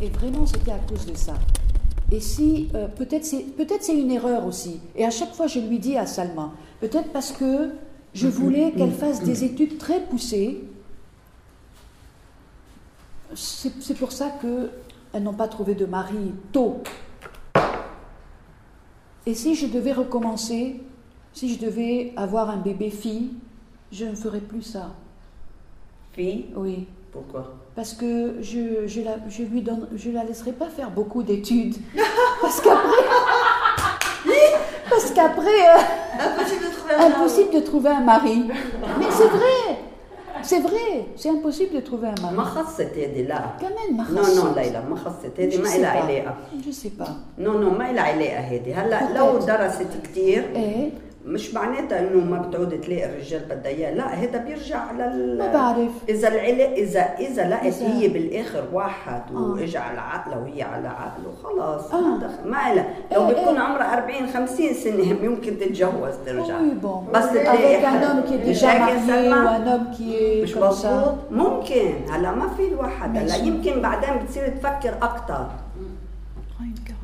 Et vraiment, c'était à cause de ça. Et si, euh, peut-être c'est peut-être c'est une erreur aussi. Et à chaque fois, je lui dis à Salma, peut-être parce que je voulais qu'elle fasse des études très poussées. C'est c'est pour ça qu'elles n'ont pas trouvé de mari tôt. Et si je devais recommencer, si je devais avoir un bébé fille, je ne ferais plus ça. Fille? Oui. Pourquoi? Parce que je, je, la, je lui donne, je la laisserai pas faire beaucoup d'études. Parce qu'après. Parce qu'après. euh, Impossible de trouver un impossible de trouver un mari. Mais c'est vrai. C'est vrai. C'est impossible de trouver un ما mari. خصت هذه لا Quand même, ma نو race. نو ليلى ما خصت هذه Je ما sais لها pas. علاقة Je sais pas. نو نو ما لها علاقة هذه هلا لو درست كثير ايه مش معناتها إنه ما بتعود تلاقي الرجال بدها اياه لا هذا بيرجع لل ما بعرف. إذا العلاقه اذا إذا لقت إذا- هي بالآخر واحد آه. واجى على عقله وهي على عقله خلاص آه. ما دخل ما لها لو إيه، بتكون إيه. عمرها 40 50 سنة يمكن تتجوز ترجع. بس تلاقي مش هيك سلمى؟ مش. مظبوط ممكن هلا ما في الواحد هلا. يمكن بعدين بتصير تفكر أكثر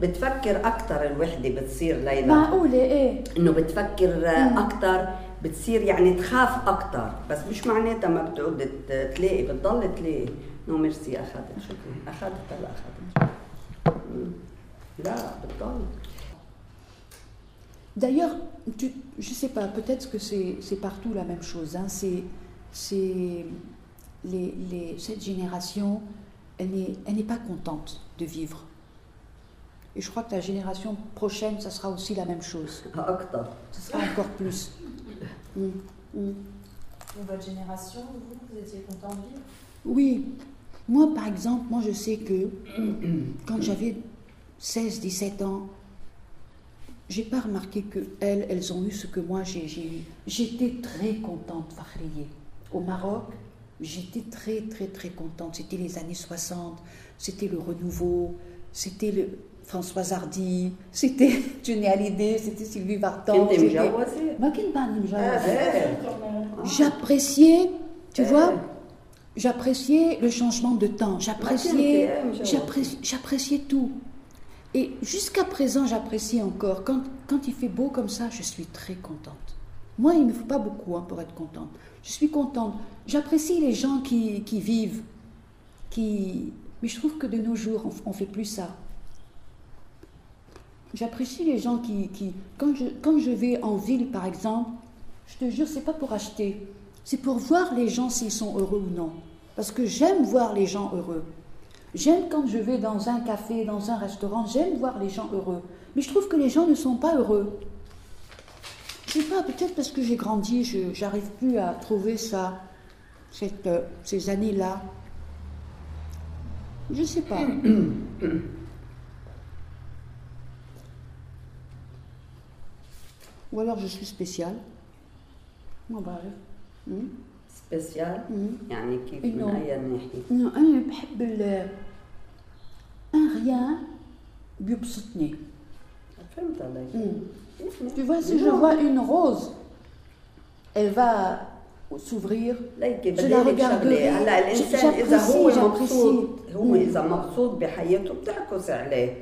بتفكر اكثر الوحده بتصير ليلى معقولة ايه انه بتفكر اكثر بتصير يعني تخاف اكثر بس مش معناتها ما بتعود ت- تلاقي بتضل تلاقي نو ميرسي اخذت شكرا اخذت هلا اخذت مم. لا بتضل D'ailleurs, tu- je sais pas, peut-être que c'est c'est partout la même chose. hein. C'est c'est les, les- cette génération, elle n'est elle n'est pas contente de vivre. Et je crois que la génération prochaine, ça sera aussi la même chose. Ce sera encore plus. Mmh. Votre génération, vous, vous étiez content de vivre? Oui. Moi, par exemple, moi, je sais que quand j'avais 16, 17 ans, j'ai pas remarqué que elles, elles ont eu ce que moi j'ai eu. J'étais très contente, Fahriye. Au Maroc, j'étais très, très, très contente. C'était les années 60, c'était le renouveau, c'était le. Françoise Hardy, c'était Johnny c'était Sylvie Vartan. J'appréciais, tu vois, j'appréciais le changement de temps, j'appréciais, j'appréciais tout. Et jusqu'à présent, j'apprécie encore. Quand, il fait beau comme ça, je suis très contente. Moi, il ne me faut pas beaucoup hein, pour être contente. Je suis contente. J'apprécie les gens qui, vivent, qui... Mais je trouve que de nos jours, on, on fait plus ça. J'apprécie les gens qui, qui quand, je, quand je vais en ville, par exemple, je te jure, c'est pas pour acheter. C'est pour voir les gens s'ils sont heureux ou non. Parce que j'aime voir les gens heureux. J'aime quand je vais dans un café, dans un restaurant, j'aime voir les gens heureux. Mais je trouve que les gens ne sont pas heureux. Je sais pas, peut-être parce que j'ai grandi, je n'arrive plus à trouver ça, cette, euh, ces années-là. Je sais pas. Ou alors je suis spéciale. ما بعرف. سبيسيال. يعني كيف من اي ناحيه إنه أنا بحب ال un rien بيبسطني. فهمت عليك. Tu vois, si je vois une rose, elle va s'ouvrir. Je la regarderai. هلا الإنسان إذا هو. مبسوط هو Mm. إذا مبسوط بحياته بتعكس عليه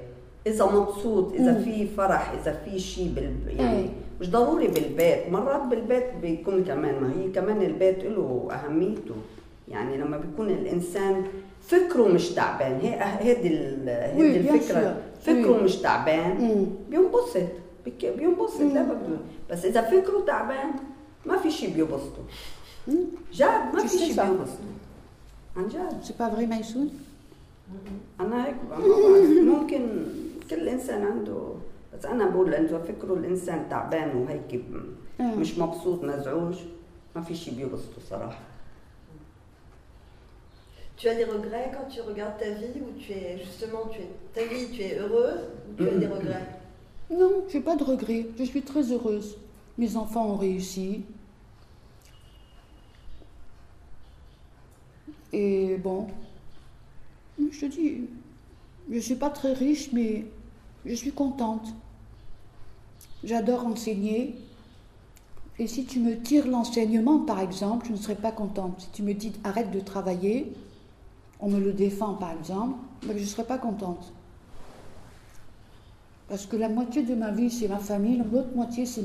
إذا مبسوط إذا Mm. في فرح إذا في شيء بال يعني. مش ضروري بالبيت مرات بالبيت بيكون كمان ما هي كمان البيت له أهميته يعني لما بيكون الإنسان فكره مش تعبان هي هيدي ال- هيدي الفكرة. فكره. مش تعبان. بينبسط بك- بينبسط لا بده بس إذا فكره تعبان ما في شيء بيبسطه. جد ما في شيء ça. بينبسطه عن جد C'est pas vrai, Maïsoun أنا هيك. ممكن كل إنسان عنده بس انا بقول انه فكره الانسان تعبان وهيك ب- آه. مش مبسوط مزعوج ما في شيء بيبسطه صراحه Tu as des regrets quand tu regardes ta vie où tu es justement, tu es, ta vie, tu es heureuse ou tu as des regrets Non, j'ai pas de regrets. Je suis très heureuse. Mes enfants ont réussi. Et bon, je te dis, je suis pas très riche, mais je suis contente. J'adore enseigner. Et si tu me tires l'enseignement, par exemple, je ne serais pas contente. Si tu me dis arrête de travailler, on me le défend par exemple, ben, je ne serais pas contente. Parce que la moitié de ma vie, c'est ma famille, l'autre moitié, c'est-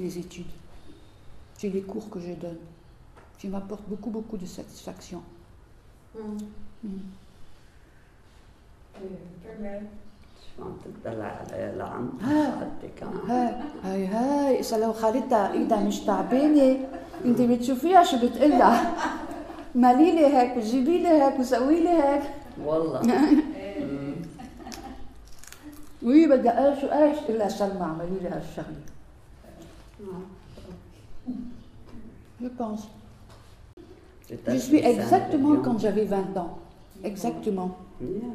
les études. C'est les cours que je donne. Qui m'apportent beaucoup, beaucoup de satisfaction. Mm. Mm. شو عم تدلع على لعم. عم هاي هاي هاي. إذا لو خالتها ايدها مش تعبانة انت بتشوفيها شو بتقلها؟ مالي لي هيك وجيبي لي هيك وسوي لي هيك. والله. وي بدي إيش وايش إلا سلمى اعملي لي هالشغله Je pense. Je suis exactement quand j'avais 20 ans. Exactement. منيح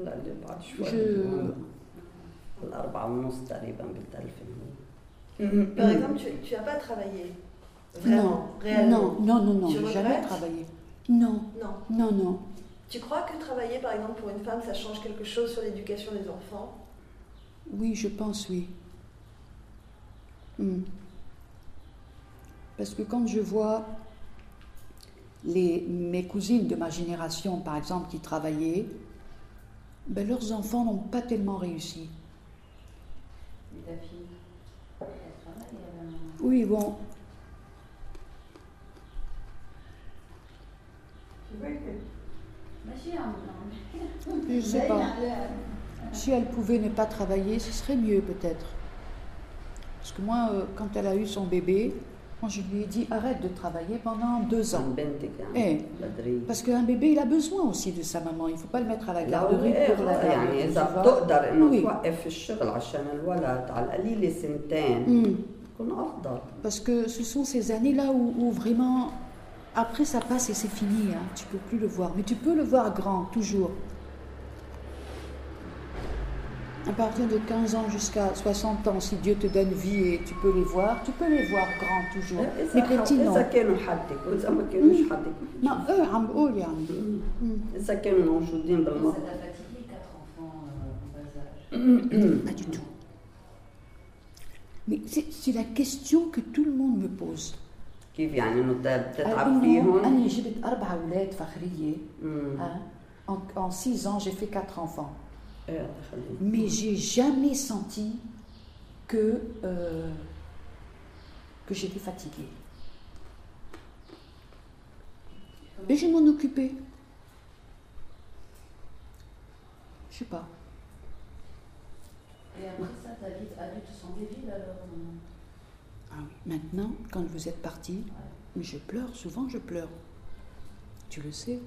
هلا هلا اللي بعد شوي Je- الأربعة ونص تقريبا بالتلفون Par exemple, tu tu n'as pas travaillé. Vraiment, Non, réellement. non, non, non, non, Tu j'ai jamais regrettes travaillé. Non, Non. non, non. Tu crois que travailler, par exemple, pour une femme, ça change quelque chose sur l'éducation des enfants Oui, je pense oui. Hmm. Parce que quand je vois les, mes cousines de ma génération, par exemple, qui travaillaient, ben, leurs enfants n'ont pas tellement réussi. Et la fille, elle travaille, elle. Oui, bon. Je ne sais pas. Si elle pouvait ne pas travailler, ce serait mieux peut-être. Parce que moi, euh, quand elle a eu son bébé, je lui ai dit arrête de travailler pendant deux ans. Et, eh, parce qu'un bébé, il a besoin aussi de sa maman. Il ne faut pas le mettre à la garderie pour la garderie. Hmm. Parce que ce sont ces années-là où, vraiment, après ça passe et c'est fini. Hein. Tu peux plus le voir. Mais tu peux le voir grand, toujours À partir de 15 ans jusqu'à 60 ans, si Dieu te donne vie et tu peux les voir, tu peux les voir grands toujours. Les إذا petits, non. إذا كانوا حدك وإذا ما كانوش حدك Non, eux, عم بقول يعني. Hmm. إذا كانوا موجودين Ça بالمطبخ t'a fatigué, quatre enfants euh, en bas âge Pas du tout. Mais c'est c'est la question que tout le monde me pose. كيف يعني إنه بت- بتتعب إنه فيهم؟ أنا جبت أربع أولاد فخرية. مم. hein. En, en six ans, j'ai fait quatre enfants. Euh, mais j'ai jamais senti que, euh, que j'étais fatiguée. Et je m'en occupais. Je sais pas. Et après ça, ta vie a dû te sembler vide alors ah oui. Maintenant, quand vous êtes parti, je pleure, souvent je pleure. Tu le sais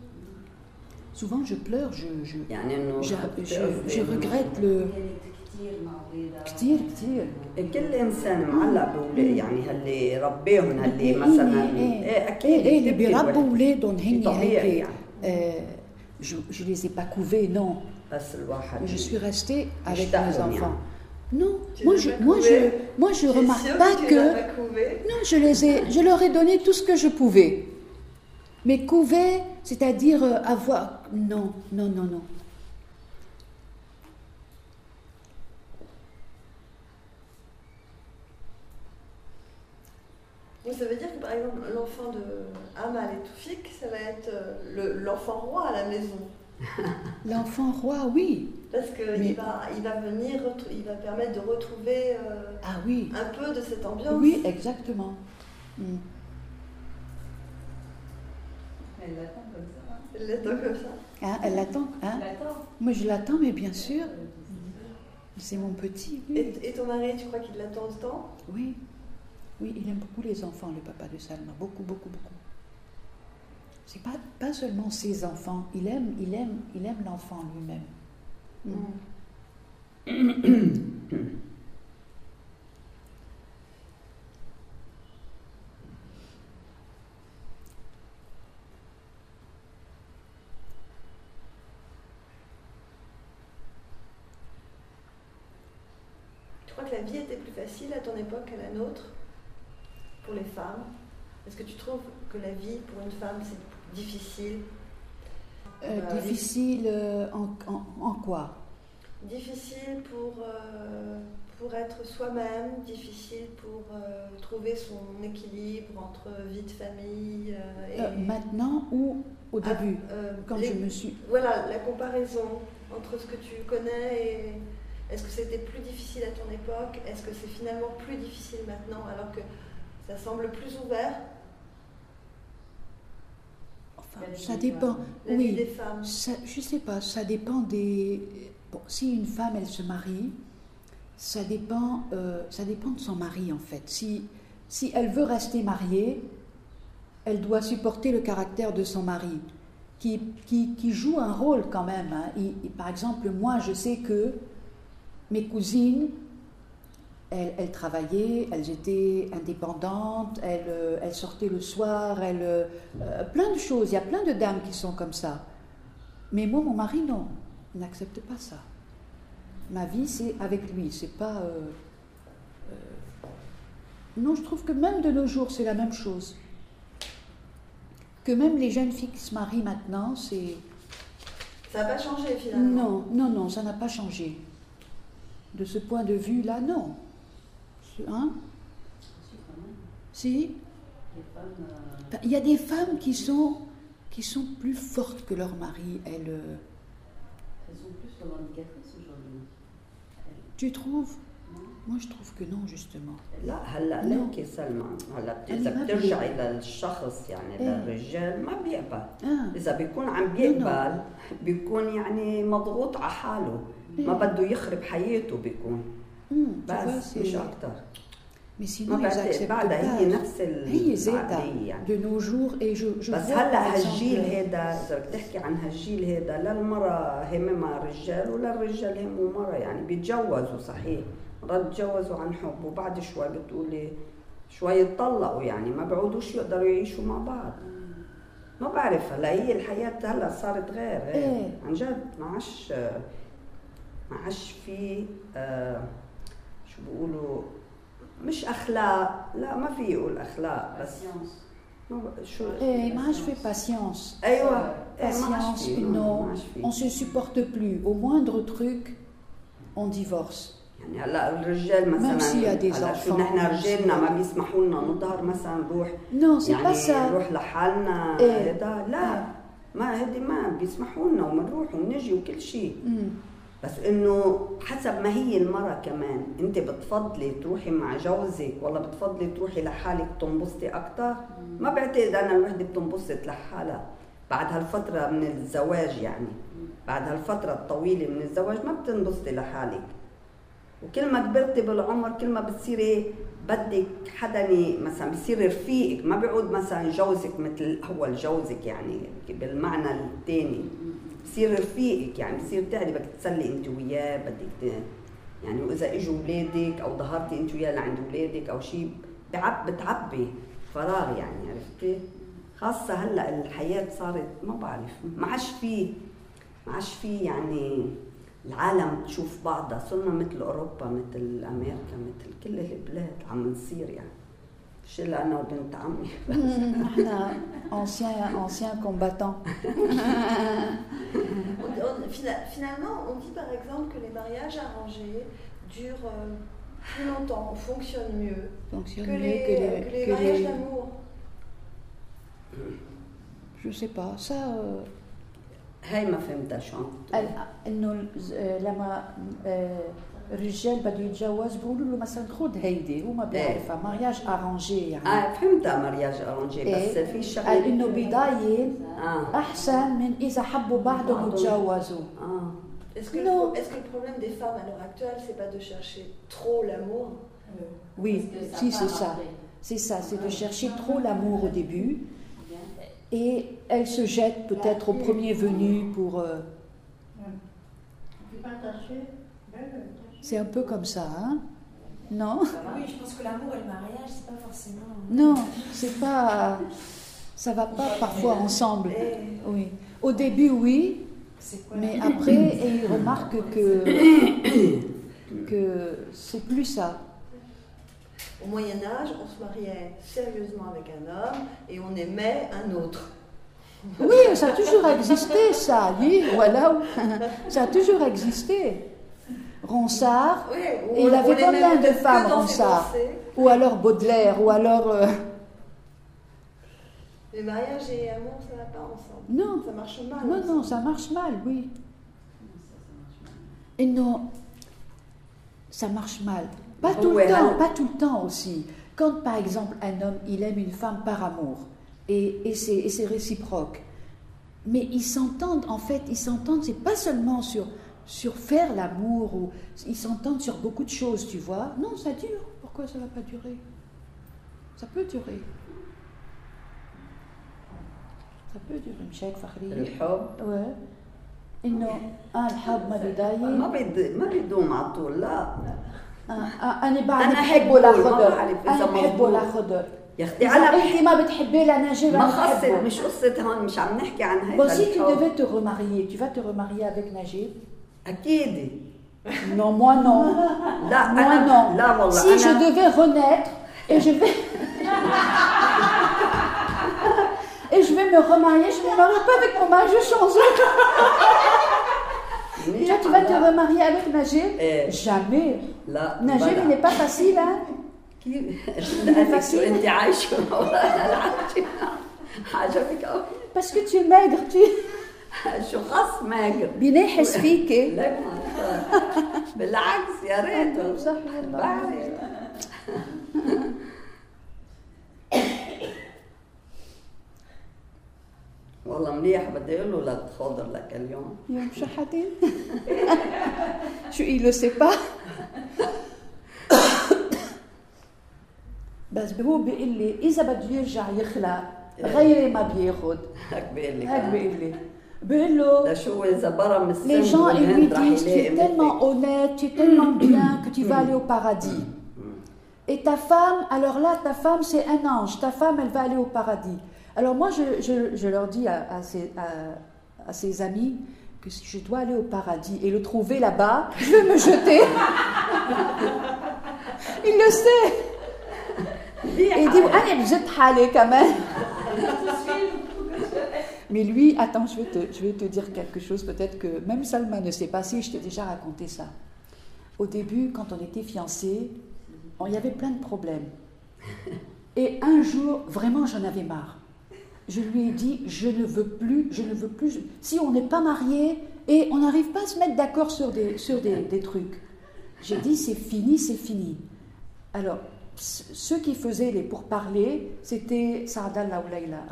Souvent je pleure, je, je, يعني إنه je, حتى je- je إنه regrette le... كانت كتير مع ولادها كتير كتير كل انسان معلق باولاده يعني هاللي ربيهم هاللي إيه، مثلا إيه، ايه اكيد ايه ايه اللي بتبكي بيربوا الوحدة. اولادهم هن طبيعي هيك يعني. آه je, je les ai pas couvés, non. بس الواحد Je suis restée avec يشتاق mes لهم enfants. يعني. Non, Tu moi les je, as moi je, couvés moi je Tu es remarque sûre pas que tu que, les as pas couvés non, je les ai, je leur ai donné tout ce que je pouvais. Mais couver, c'est-à-dire euh, avoir, non, non, non, non. Donc ça veut dire que par exemple l'enfant de Amal et Toufik, ça va être euh, le- l'enfant roi à la maison. L'enfant roi, oui. Parce qu'il Mais- va, il va venir, il va permettre de retrouver euh, Ah oui, un peu de cette ambiance. oui, exactement. Mm. Elle l'attend comme ça. hein. Elle l'attend comme ça. Hein, elle l'attend, hein Elle l'attend. Moi je l'attends, mais bien sûr, c'est mon petit. Oui. Et, et ton mari, tu crois qu'il l'attend autant Oui, oui, il aime beaucoup les enfants, le papa de Salma, beaucoup, beaucoup, beaucoup. C'est pas, pas seulement ses enfants, il aime, il aime, il aime l'enfant lui-même. Mm. Tu crois que la vie était plus facile à nôtre pour les femmes? Est-ce que tu trouves que la vie pour une femme c'est difficile? Euh, Bah, difficile euh, en, en- en quoi? Difficile pour, euh, pour être soi-même, difficile pour euh, trouver son équilibre entre vie de famille euh, et Euh, maintenant ou au Ah, début, euh, quand les- je me suis... Voilà, la comparaison entre ce que tu connais et est-ce que c'était plus difficile à ton époque? Est-ce que c'est finalement plus difficile maintenant alors que ça semble plus ouvert? Enfin, ça dépend. la vie Oui, des femmes ça, je sais pas, ça dépend des... Bon, si une femme, elle se marie, ça dépend, euh, ça dépend de son mari, en fait. Si, si elle veut rester mariée, elle doit supporter le caractère de son mari, qui, qui, qui joue un rôle quand même. hein. Il- il- par exemple, moi, je sais que mes cousines, elles, elles travaillaient, elles étaient indépendantes, elles, euh, elles sortaient le soir, elles, euh, euh, plein de choses. Il y a plein de dames qui sont comme ça. Mais moi, mon mari, non, il n'accepte pas ça. Ma vie, c'est avec lui, c'est pas. euh, euh, Non, je trouve que même de nos jours, c'est la même chose. Que même les jeunes filles qui se marient maintenant, c'est. Ça n'a pas changé finalement Non, non, non, ça n'a pas changé De ce point de vue-là, non. C'est- Hein Si, quand même. Si Les femmes. euh, Il y a des femmes qui sont, qui sont plus fortes que leur mari. Elles, euh, elles sont plus revendicatrices aujourd'hui. tu trouves Non Moi, je trouve que non, justement. لا هلا نعم. ليك سلمى هلا بت- أنا اذا ما بترجعي للشخص يعني إيه. للرجال ما بيقبل Ah, اذا بيكون عم بيقبل بيكون يعني مضغوط على حاله ما. بده يخرب حياته بيكون بس مش أكثر Mais sinon, ما بعتقد بعدها هي. نفس هي ذاتها يعني de nos jours. Et je, je بس هلا هالجيل هيدا إذا بدك تحكي عن هالجيل هيدا لا المراه هممها الرجال ولا الرجال همه مرة يعني بيتجوزوا صحيح مرات بيتجوزوا عن حب وبعد شوي بتقولي شوي يتطلقوا يعني ما بيعودوش يقدروا يعيشوا مع بعض ما بعرف هلا هي الحياة هلا صارت غير غير إيه. عن جد ما عادش ما عادش في آه، شو بيقولوا مش اخلاق لا ما في يقول اخلاق بس Patience. ما ب- شو eh, moi, je fais patience. ايوه إيه، ما عادش Patience, في، ما- non. ما عادش في. On se supporte plus. Au moindre truc, on divorce. يعني هلا الرجال مثلا Même s'il y a des هلا شو enfants, نحن même رجالنا si- ما بيسمحوا لنا نظهر مثلا نروح Non, c'est يعني pas ça. نروح لحالنا إيه. هيدا لا إيه. ما هيدي ما بيسمحوا لنا وبنروح وبنجي وكل شيء Hum. بس إنه حسب ما هي المرة كمان أنت بتفضلي تروحي مع جوزك ولا بتفضلي تروحي لحالك تنبسطي أكثر ما بعتقد أنا الوحدة بتنبسط لحالها. بعد هالفترة من الزواج يعني. بعد هالفترة الطويلة من الزواج ما بتنبسطي لحالك. وكل ما كبرتي بالعمر كل ما بتصيري بدك حدا مثلا بصير رفيقك. ما بيعود مثلا جوزك مثل أول جوزك يعني بالمعنى الثاني بصير رفيقك يعني بصير تعرفي بدك تسلي انت وياه بدك. يعني وإذا إجوا اولادك أو ظهرتي انت وياه لعند اولادك أو شيء بعب بتعبي فراغ يعني عرفتي خاصة هلأ الحياة صارت ما بعرف ما عادش في ما عادش في يعني العالم تشوف بعضها صرنا مثل أوروبا مثل أمريكا مثل كل البلاد عم نصير يعني مش الا انا وبنت عمي احنا anciens anciens combattants. On- on- fina- finalement, on dit par exemple que les mariages arrangés durent euh, plus longtemps, fonctionnent mieux Fonctionne que mieux les, que les, que les que mariages les- d'amour. Je sais pas. Ça, euh, هاي ما فهمتها شو عم تقول. ال- انه ال- آه، لما آه، الرجال بده يتجوز بيقولوا له مثلا خذ هيدي هو ما بيعرفها مارياج ارانجي يعني اه فهمتها مرياج ارونجي بس إيه. في قال شغله انه بدايه اه احسن من اذا حبوا بعضهم بعضهم. وتجوزوا اه Est-ce que, Non. le- est-ce que le problème des femmes à l'heure actuelle, c'est pas de chercher trop l'amour Oui, Parce que ça si part c'est ça. après. C'est ça, c'est de chercher trop l'amour au début Bien. et elle se jette peut-être au premier venu pour. euh, c'est un peu comme ça, hein Non Oui, je pense que l'amour et le mariage, c'est pas forcément. Non, c'est pas. Ça va pas parfois ensemble. Oui. Au début, oui, C'est quoi mais après, il remarque que. que c'est plus ça. au Moyen Âge, on se mariait sérieusement avec un homme et on aimait un autre. Oui, ça a toujours existé, ça. Oui, voilà. Ça a toujours existé. Ronsard, il avait combien de femmes, Ronsard ou alors Baudelaire, ou alors... euh, Mais mariage et amour, ça va pas ensemble. Non. Ça marche mal. Non, non, ça marche mal, oui. Et non, ça marche mal. Pas tout le Ouais, temps, pas tout le temps aussi. Quand par exemple un homme, il aime une femme par amour, et, et c'est réciproque, mais ils s'entendent, en fait, ils s'entendent, c'est pas seulement sur, sur faire l'amour, ou ils s'entendent sur beaucoup de choses, tu vois. Non, ça dure. Pourquoi ça va pas durer Ça peut durer. Ça peut durer, Mchek Fakhri. الحب Ouais. انه اه الحب ما ما بيضايق بيد ما بيدوم على طول لا آه آه انا بعد أنا بحب أحب ولا كل، ما خضر بعرف إذا انا بحب مظبوط. ولا خضر يا اختي اذا انا انت ما بتحبي لا نجيب ما انا خصت بحبه مش قصة هون مش عم نحكي عن Bon, هيدا si tu الحب devais te remarier, tu vas te remarier avec Najib اكيد Non, moi non. لا Moi انا non. لا والله Si je انا devais renaître et je vais. et je vais me remarier, je ne me marie pas avec mon mari, je change. Toi, tu vas te لا. remarier avec Najib إيه. Jamais. لا Najib, il بلا. n'est pas facile, hein كيف لانك شو facile. انت عايشه انا عايشه عجبك قوي Parce que tu es maigre, tu شو خص ماجر بينحس فيك. لك ما بالعكس يا ريت. صح والله بعرف. والله منيح بدي أقول له لا تخاضر لك اليوم. يوم شو il le sait pas بس هو بيقول لي إذا بده يرجع يخلق غيري ما بياخد. هيك بيقول لك هيك بيقول لي. Les gens, ils lui disent, tu es tellement honnête, tu es tellement bien que tu vas aller au paradis. Et ta femme, alors là, ta femme, c'est un ange. Ta femme, elle va aller au paradis. Alors moi, je, je, je leur dis à, à, ses, à, ses, amis que si je dois aller au paradis et le trouver là-bas, je vais me jeter. Il le sait. Et il dit, allez, jette quand même mais lui, attends, je vais, te, dire quelque chose, peut-être que même Salma ne sait pas si je t'ai déjà raconté ça. Au début, quand on était fiancés, il y avait plein de problèmes. Et un jour, vraiment, j'en avais marre. Je lui ai dit, je ne veux plus, je ne veux plus. Si on n'est pas mariés et on n'arrive pas à se mettre d'accord sur des, trucs, j'ai dit, c'est fini, c'est fini. Alors, ceux qui faisaient les pourparlers, c'était Saadallah ou Laïla,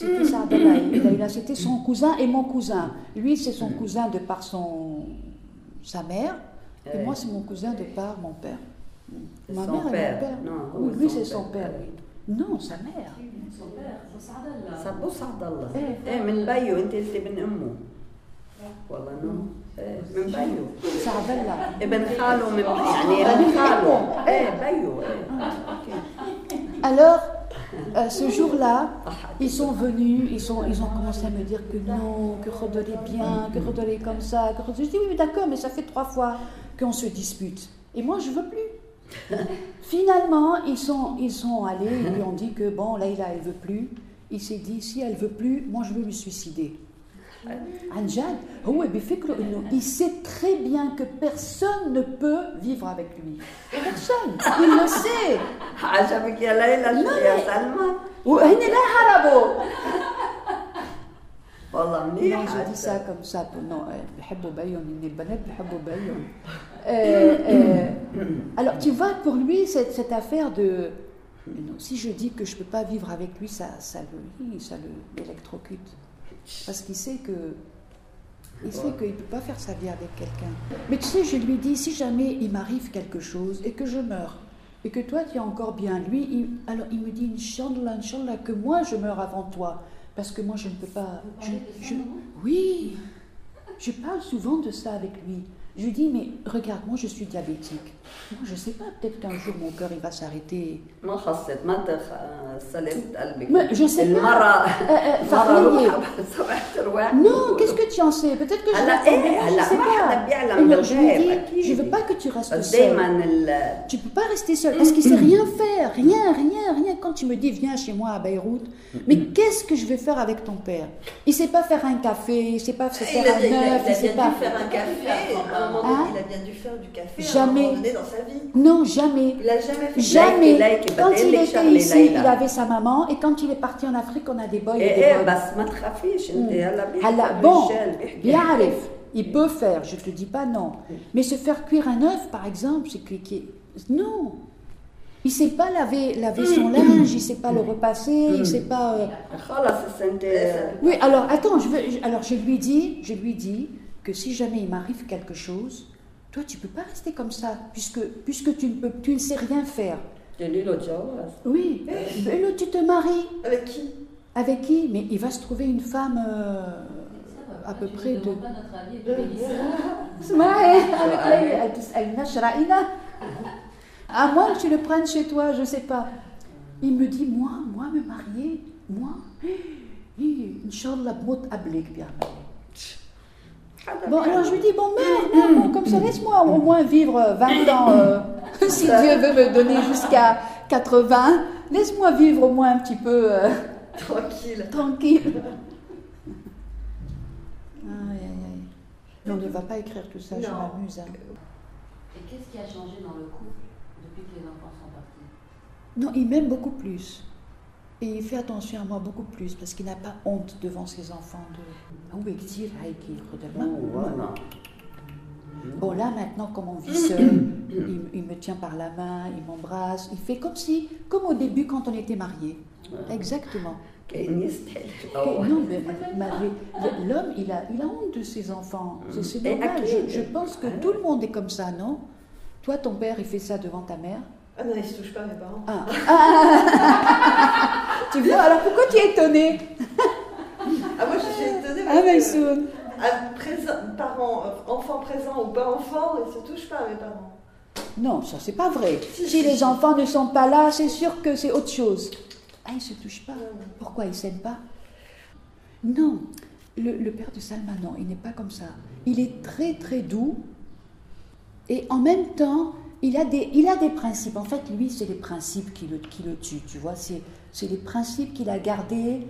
Allah yarhamou Saadallah. C'était Saadallah et Laïla, c'était son cousin et mon cousin. Lui, c'est son cousin de par son, sa mère, et Ouais. moi, c'est mon cousin de par mon père. C'est Ma son mère et père. mon père. Non, oui, هو lui, son c'est son père. père, oui. Non, sa mère. صبو سعد الله إيه. ايه من بيو انت قلتي من امه والله نو ايه من بيو Saadallah. ابن خاله من يعني ابن خاله ايه بيو ايه اوكي Alors, euh, ce jour-là, ils sont venus, ils, sont, ils ont commencé à me dire que non, que Rodol est bien, que Rodol est comme ça. Que Rodol... Je dis oui, mais d'accord, mais ça fait trois fois qu'on se dispute. Et moi, je veux plus. Finalement, ils sont, ils sont allés, ils lui ont dit que bon, Laïla, elle veut plus. Il s'est dit, si elle veut plus, moi, je veux me suicider. عن جد هو بفكره انه il sait très bien que personne ne peut vivre avec lui. Personne. Il le sait. عجبك يا ليلى شو يا سلمى وهن لا هربوا والله Non, منيح je dis ça comme ça. pour- Non, euh, بيحبوا بيهم إن البنات بيحبوا بيهم. Euh, euh, alors, tu vois, pour lui, cette, cette affaire de... Non, si je dis que je ne peux pas vivre avec lui, ça, ça le oui, ça le l'électrocute. parce qu'il sait que... Il sait qu'il ne peut pas faire sa vie avec quelqu'un. Mais tu sais, je lui dis, si jamais il m'arrive quelque chose et que je meurs, et que toi tu es encore bien, lui, il- alors il me dit, Inch'Allah, Inch'Allah, que moi je meurs avant toi. Parce que moi je ne peux pas... je- je- oui, je parle souvent de ça avec lui. Je lui dis, mais regarde, moi je suis diabétique. Moi je ne sais pas, peut-être qu'un jour mon cœur il va s'arrêter. ما خصت ما تخ... سلمت قلبك Mais je sais pas. المرة Euh, euh, مرة Fakhriye, روحها سمعت رواح non, qu'est-ce que tu en sais Peut-être que je هلا l'attendais, ايه moi, je هلا sais ما حدا pas. بيعلم Alors, je lui بالغيب dis, اكيد je veux pas que tu restes بس seul. دايما ال... Tu peux pas rester seul parce qu'il sait rien faire, rien, rien, rien. Quand tu me dis viens chez moi à Beyrouth, mais qu'est-ce que je vais faire avec ton père Il sait pas faire un café, il sait pas se faire Il a, un il a- œuf, il a il sait dû pas. faire un café. Hein il a bien dû faire du café jamais. à un moment donné dans sa vie. Non, jamais. Il n'a jamais fait Jamais. Like, like, quand il était ici, il avait sa maman. Et quand il est parti en Afrique, on a des boys et, et des eh, boys. Bah, hmm. Bon, bien il peut faire, je ne te dis pas non. Hmm. Mais se faire cuire un œuf, par exemple, c'est cliquer. Non, il ne sait pas laver, laver son hmm. linge, il ne sait pas le repasser, il ne sait pas. Euh... Oh oui, alors attends, je, veux, alors je lui dis, je lui dis, que si jamais il m'arrive quelque chose, toi tu ne peux pas rester comme ça, puisque, puisque tu, ne peux, tu ne sais rien faire. Oui, euh, et là tu te maries. Avec qui? Avec qui? Mais il va se trouver une femme euh, à peu près de. À moins que tu le prennes chez toi, je ne sais pas. Il me dit, moi, moi, me marier, moi, Inch'Allah, mot ablek bien. Bon, ah, alors je lui dis, bon, merde, merde bon, comme ça, laisse-moi au moins vivre 20 ans. Euh, si Dieu veut me donner jusqu'à 80, laisse-moi vivre au moins un petit peu. Euh, tranquille. Tranquille. Aïe, aïe, aïe. On ne va pas écrire tout ça, je m'amuse. Hein. Et qu'est-ce qui a changé dans le couple depuis que les enfants sont partis? Non, ils m'aiment beaucoup plus. Et il fait attention à moi beaucoup plus parce qu'il n'a pas honte devant ses enfants de. Ah bon, là maintenant, comme on vit seul, il, il, me tient par la main, il m'embrasse, il fait comme si, comme au début quand on était mariés. Exactement. Non, mais l'homme, il a, il a honte de ses enfants. C'est normal. Je, pense que tout le monde est comme ça, non? Toi, ton père, il fait ça devant ta mère? Ah non, il se touche pas à mes parents. Ah. ah. tu vois, alors pourquoi tu es étonné Ah, moi, je suis étonnée. Ah, Maïsoun. à présent, parents, euh, enfants présents ou pas enfants, ils se touchent pas, mes parents. Non, ça, c'est pas vrai. Si, Si si, les enfants ne sont pas là, c'est sûr que c'est autre chose. Ah, ils se touchent pas. Pourquoi ils s'aiment pas? Non, le, le père de Salma, non, il n'est pas comme ça. Il est très très doux et en même temps, il a des, il a des principes. En fait, lui, c'est les principes qui le, qui le tuent, tu vois. C'est, c'est les principes qu'il a gardés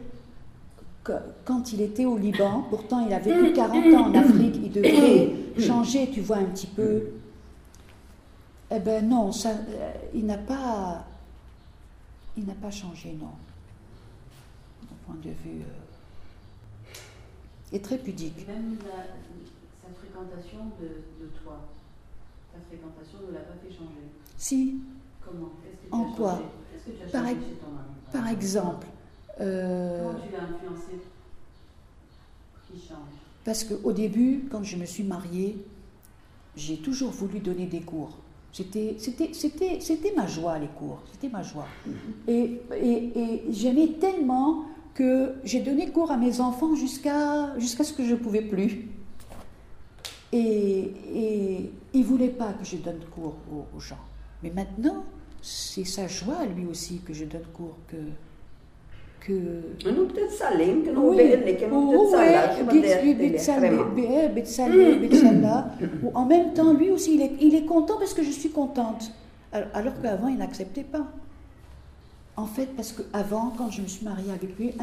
quand il était au Liban. Pourtant, il a vécu 40 ans en Afrique. Il devait changer, tu vois, un petit peu. Eh ben non, ça, euh, il n'a pas, il n'a pas changé, non. D'un point de vue, euh, est très pudique. Même sa fréquentation de toi, ta fréquentation ne l'a pas fait changer. Si, Comment que tu En as quoi que tu as Par chez ton mari par exemple, euh, Comment tu l'as influencé qu'il change parce qu'au début, quand je me suis mariée, j'ai toujours voulu donner des cours. C'était, ma joie, les cours. C'était ma joie. Et, et, et j'aimais tellement que j'ai donné cours à mes enfants jusqu'à, jusqu'à ce que je ne pouvais plus. Et, il ne voulait pas que je donne cours aux, gens. Mais maintenant, c'est sa joie, lui aussi, que je donne cours, que, nu puteți să aleg, nu belnică, Ou en même temps, lui aussi, il est, content parce que je suis contente. Alors qu'avant, il n'acceptait pas. En fait, parce qu'avant, quand je me suis mariée avec lui,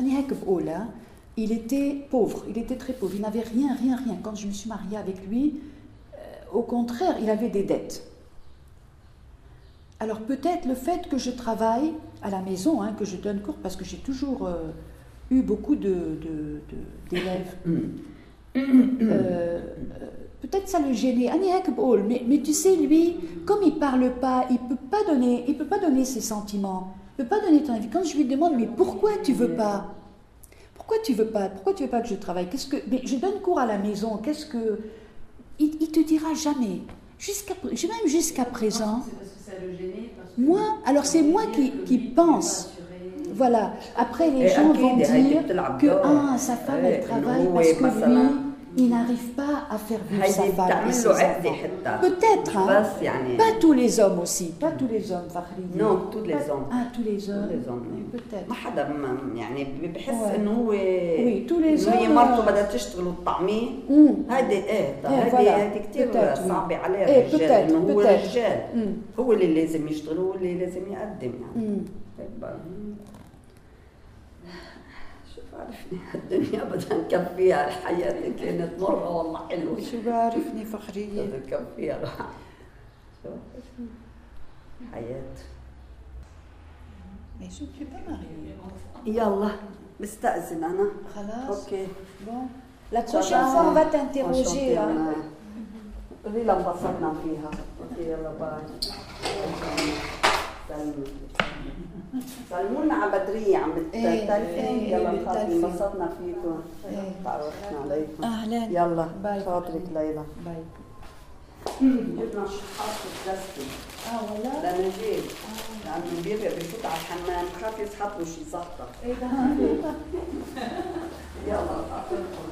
il était pauvre, il était très pauvre, il n'avait rien, rien, rien. Quand je me suis mariée avec lui, euh, au contraire, il avait des dettes. Alors peut-être le fait que je travaille à la maison, hein, que je donne cours, parce que j'ai toujours euh, eu beaucoup d'élèves, de, hum. euh, peut-être ça le gênait. Ah, hein, mais, mais tu sais, lui, comme il parle pas, il peut pas donner, il peut pas donner ses sentiments, il peut pas donner ton avis. Quand je lui demande, mais pourquoi tu veux pas? pourquoi tu veux pas, pourquoi tu veux pas que je travaille? Qu'est-ce que, mais je donne cours à la maison. Qu'est-ce que, il, ne te dira jamais. Jusqu'à, même jusqu'à présent. Moi, alors c'est moi qui, qui pense. Voilà. Après, les gens vont dire que ah, sa femme, elle travaille parce que lui, il n'arrive pas à faire vivre sa هيدي femme et بتعمل ses له عقدة enfants. حتى Peut-être, مش hein. بس يعني Pas tous les hommes aussi. Pas tous les hommes, Fakhri. Non, tous les Pas- hommes. Ah, tous les tous hommes. les hommes. Peut-être. ما حدا م- يعني بحس Ouais. انه هو Oui, tous les انه هي hommes, مرته euh, بدها تشتغل وتطعميه Hum. هيدي ايه طيب إيه، هيدي voilà. هيدي كثير Peut-être, oui. صعبة عليه إيه، الرجال peut-être, انه هو peut-être. رجال Hum. هو اللي لازم يشتغل هو اللي لازم يقدم يعني Hum. طيب، Je شو بعرفني الدنيا بدها نكفيها الحياة كانت مرة والله حلوة. شو بعرفني فخرية؟ بدها نكفيها. شو حياة. Mais je ne suis pas mariée. يلا بستأذن أنا. خلاص. أوكي. Bon. La prochaine fois, on va t'interroger. قولي لها انبسطنا فيها. أوكي يلا باي. سلموا لنا على بدريه عم إيه. بتتلفي إيه، يلا إيه، نخاف انبسطنا فيكم. تعرفنا عليكم. أهلا. يلا شاطرك ليلى. باي. جبنا شحاط الدستي. آه والله؟ لنجيب. آه. لأنه بيبقى بفوت على الحمام. خاف يسحب له شيء زهطه إيه ده يلا أعطيكم.